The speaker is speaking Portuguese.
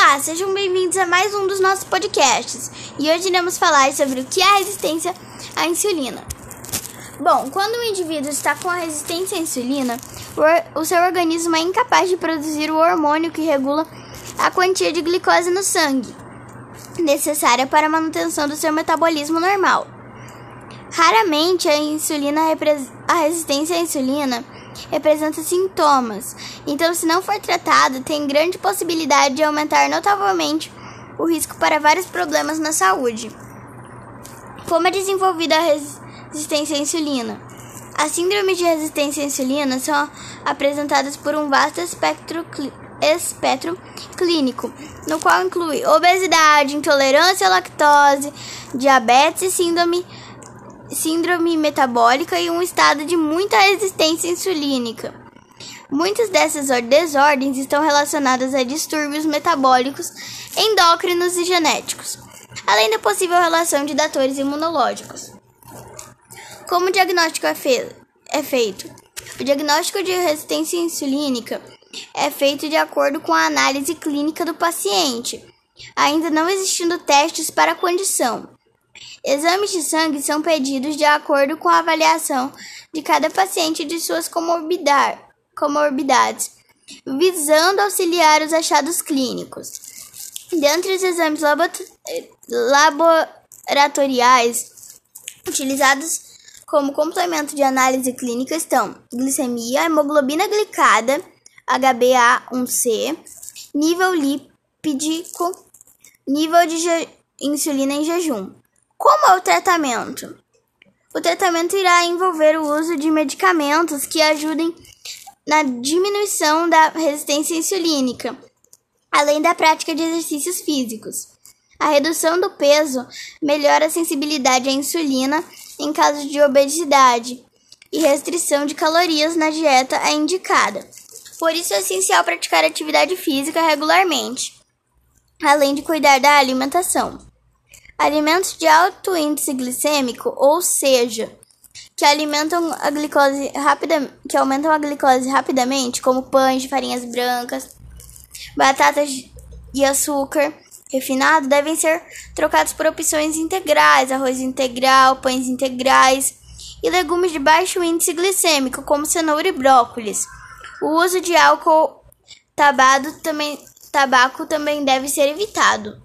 Olá, sejam bem-vindos a mais um dos nossos podcasts. E hoje iremos falar sobre o que é a resistência à insulina. Bom, quando o indivíduo está com a resistência à insulina, o seu organismo é incapaz de produzir o hormônio que regula a quantia de glicose no sangue, necessária para a manutenção do seu metabolismo normal. Raramente a insulina a resistência à insulina representa sintomas, então, se não for tratado, tem grande possibilidade de aumentar notavelmente o risco para vários problemas na saúde. Como é desenvolvida a resistência à insulina? As síndromes de resistência à insulina são apresentadas por um vasto espectro, espectro clínico, no qual inclui obesidade, intolerância à lactose, diabetes e síndrome síndrome metabólica e um estado de muita resistência insulínica. Muitas dessas desordens estão relacionadas a distúrbios metabólicos, endócrinos e genéticos, além da possível relação de fatores imunológicos. Como o diagnóstico é, fe é feito? O diagnóstico de resistência insulínica é feito de acordo com a análise clínica do paciente, ainda não existindo testes para a condição. Exames de sangue são pedidos de acordo com a avaliação de cada paciente de suas comorbidades, visando auxiliar os achados clínicos. Dentre os exames laboratoriais utilizados como complemento de análise clínica estão glicemia, hemoglobina glicada, HbA1c, nível lipídico, nível de insulina em jejum. Como é o tratamento? O tratamento irá envolver o uso de medicamentos que ajudem na diminuição da resistência insulínica, além da prática de exercícios físicos. A redução do peso melhora a sensibilidade à insulina em caso de obesidade e restrição de calorias na dieta é indicada. Por isso é essencial praticar atividade física regularmente, além de cuidar da alimentação. Alimentos de alto índice glicêmico, ou seja, que alimentam a glicose rápida, que aumentam a glicose rapidamente, como pães de farinhas brancas, batatas e açúcar refinado, devem ser trocados por opções integrais, arroz integral, pães integrais e legumes de baixo índice glicêmico, como cenoura e brócolis. O uso de álcool tabado também, tabaco também deve ser evitado.